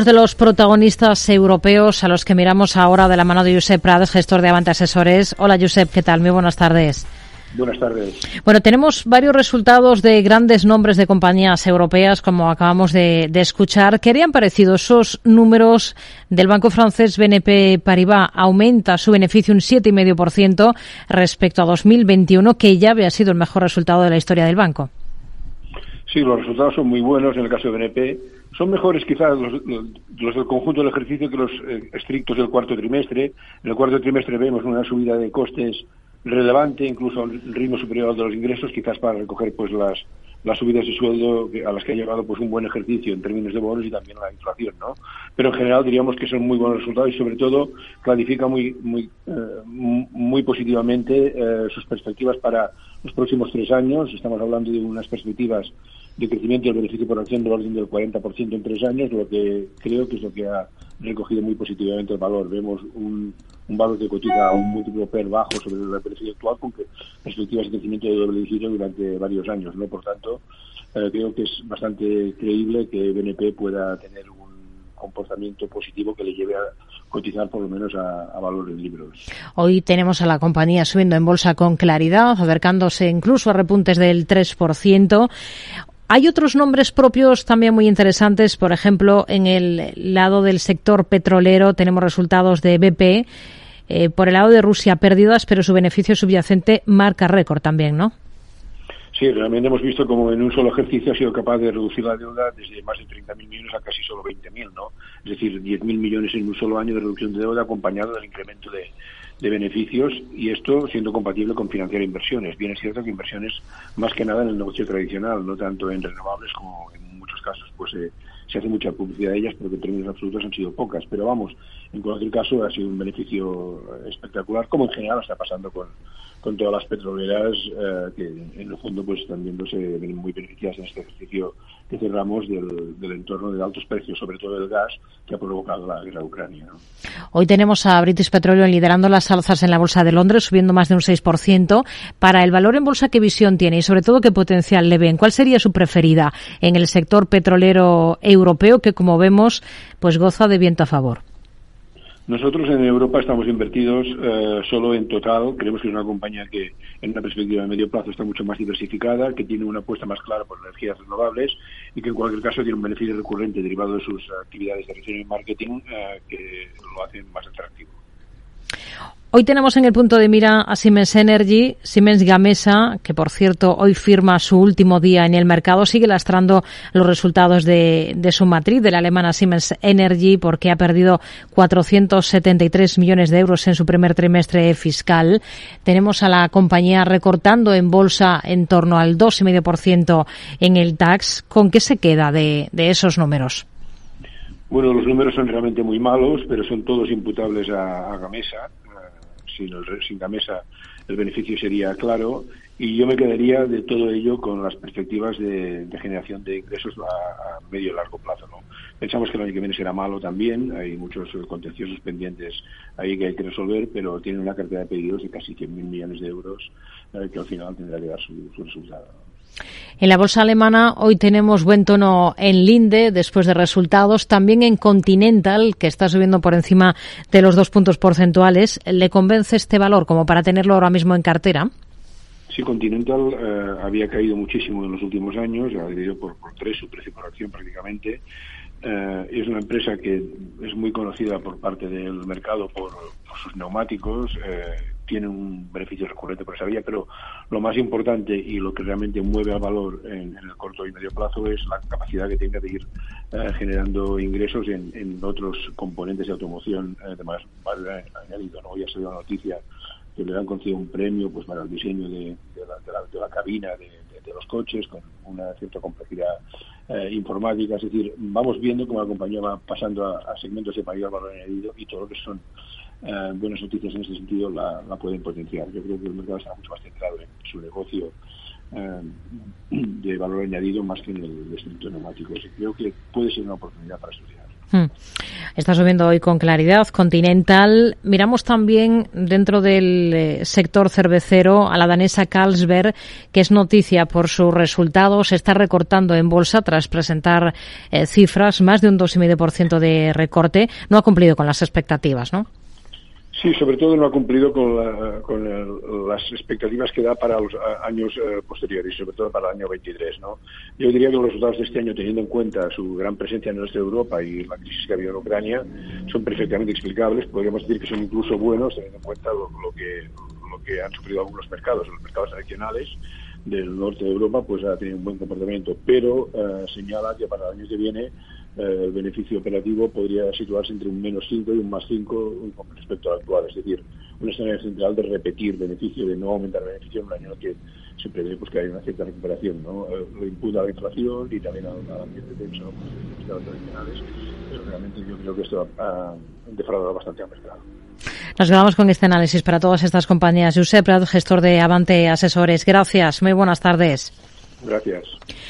algunos de los protagonistas europeos a los que miramos ahora de la mano de Josep Prades, gestor de Avante Asesores. Hola Josep, ¿qué tal? Muy buenas tardes. Buenas tardes. Bueno, tenemos varios resultados de grandes nombres de compañías europeas, como acabamos de, escuchar. ¿Qué harían parecido esos números del banco francés BNP Paribas? Aumenta su beneficio un 7,5% respecto a 2021, que ya había sido el mejor resultado de la historia del banco. Sí, los resultados son muy buenos en el caso de BNP. Son mejores quizás los, del conjunto del ejercicio que los eh, estrictos del cuarto trimestre. En el cuarto trimestre vemos una subida de costes relevante, incluso un ritmo superior al de los ingresos, quizás para recoger pues las, las subidas de sueldo a las que ha llevado pues un buen ejercicio en términos de bonos y también la inflación, ¿no? Pero en general diríamos que son muy buenos resultados y sobre todo clarifica muy muy eh, muy positivamente eh, sus perspectivas para los próximos tres años. Estamos hablando de unas perspectivas de crecimiento del beneficio por acción del orden del 40% en tres años, lo que creo que es lo que ha recogido muy positivamente el valor. Vemos un, valor que cotiza a un múltiplo PER bajo sobre el beneficio actual con perspectivas de crecimiento de doble dígito durante varios años. ¿no? Por tanto, eh, creo que es bastante creíble que BNP pueda tener un comportamiento positivo que le lleve a cotizar por lo menos a, a valores libres. Hoy tenemos a la compañía subiendo en bolsa con claridad, acercándose incluso a repuntes del 3%. Hay otros nombres propios también muy interesantes. Por ejemplo, en el lado del sector petrolero tenemos resultados de BP. Eh, por el lado de Rusia, pérdidas, pero su beneficio subyacente marca récord también, ¿no? Sí, realmente hemos visto como en un solo ejercicio ha sido capaz de reducir la deuda desde más de 30.000 millones a casi solo 20.000, ¿no? Es decir, 10.000 millones en un solo año de reducción de deuda acompañado del incremento de, de beneficios y esto siendo compatible con financiar inversiones. Bien es cierto que inversiones más que nada en el negocio tradicional, no tanto en renovables como en muchos casos pues eh, se hace mucha publicidad de ellas, pero que en términos absolutos han sido pocas. Pero vamos, en cualquier caso ha sido un beneficio espectacular, como en general está pasando con, con todas las petroleras eh, que en el fondo pues están viéndose muy beneficiadas en este ejercicio cerramos del, entorno de altos precios, sobre todo del gas, que ha provocado la guerra Ucrania. Hoy tenemos a British Petroleum liderando las alzas en la Bolsa de Londres, subiendo más de un 6%. Para el valor en bolsa, ¿qué visión tiene y sobre todo qué potencial le ven? ¿Cuál sería su preferida en el sector petrolero europeo que, como vemos, pues goza de viento a favor? Nosotros en Europa estamos invertidos eh, solo en Total. Creemos que es una compañía que en una perspectiva de medio plazo está mucho más diversificada, que tiene una apuesta más clara por energías renovables y que en cualquier caso tiene un beneficio recurrente derivado de sus actividades de reseña y marketing eh, que lo hacen más atractivo. Hoy tenemos en el punto de mira a Siemens Energy, Siemens Gamesa, que por cierto hoy firma su último día en el mercado, sigue lastrando los resultados de, su matriz, de la alemana Siemens Energy, porque ha perdido 473 millones de euros en su primer trimestre fiscal. Tenemos a la compañía recortando en bolsa en torno al 2,5% en el tax. ¿Con qué se queda de, esos números? Bueno, los números son realmente muy malos, pero son todos imputables a Gamesa sin, el, sin Gamesa el beneficio sería claro y yo me quedaría de todo ello con las perspectivas de, generación de ingresos a, medio y largo plazo. ¿no? Pensamos que el año que viene será malo también, hay muchos contenciosos pendientes ahí que hay que resolver, pero tiene una cartera de pedidos de casi 100.000 millones de euros eh, que al final tendrá que dar su, su resultado. En la bolsa alemana hoy tenemos buen tono en Linde después de resultados, también en Continental, que está subiendo por encima de los dos puntos porcentuales. ¿Le convence este valor como para tenerlo ahora mismo en cartera? Sí, Continental eh, había caído muchísimo en los últimos años, ha dividido por, tres su precio por acción prácticamente. Eh, es una empresa que es muy conocida por parte del mercado por, por sus neumáticos. Eh, tiene un beneficio recurrente por esa vía, pero lo más importante y lo que realmente mueve al valor en, el corto y medio plazo es la capacidad que tenga de ir eh, generando ingresos en, otros componentes de automoción eh, de más valor añadido. ¿no? Ya se dio la noticia que le han concedido un premio pues para el diseño de, la, cabina de, de, los coches con una cierta complejidad eh, informática. Es decir, vamos viendo cómo la compañía va pasando a, a segmentos de mayor valor añadido y todo lo que son eh, buenas noticias en ese sentido la, pueden potenciar. Yo creo que el mercado está mucho más centrado en su negocio eh, de valor añadido más que en el estricto neumático. Creo que puede ser una oportunidad para estudiar. Hmm. Está subiendo hoy con claridad Continental. Miramos también dentro del eh, sector cervecero a la danesa Carlsberg, que es noticia por sus resultados. Se está recortando en bolsa tras presentar cifras, más de un 2,5% de recorte. No ha cumplido con las expectativas, ¿no? Sí, sobre todo no ha cumplido con, las expectativas que da para los años eh, posteriores, sobre todo para el año 23. ¿no? Yo diría que los resultados de este año, teniendo en cuenta su gran presencia en el este de Europa y la crisis que ha habido en Ucrania, son perfectamente explicables. Podríamos decir que son incluso buenos, teniendo en cuenta lo, que, lo que han sufrido algunos mercados, los mercados tradicionales del norte de Europa, pues ha tenido un buen comportamiento. Pero eh, señala que para el año que viene eh, el beneficio operativo podría situarse entre un menos 5 y un más 5 con respecto al actual. Es decir, un escenario central de repetir beneficio, de no aumentar beneficio en un año que se prevé pues, que haya una cierta recuperación. ¿no? Eh, lo imputa a la inflación y también al ambiente tenso de los tradicionales, pero realmente yo creo que esto ha defraudado bastante al mercado. Nos quedamos con este análisis para todas estas compañías. Josep Prat, gestor de Avante Asesores. Gracias. Muy buenas tardes. Gracias.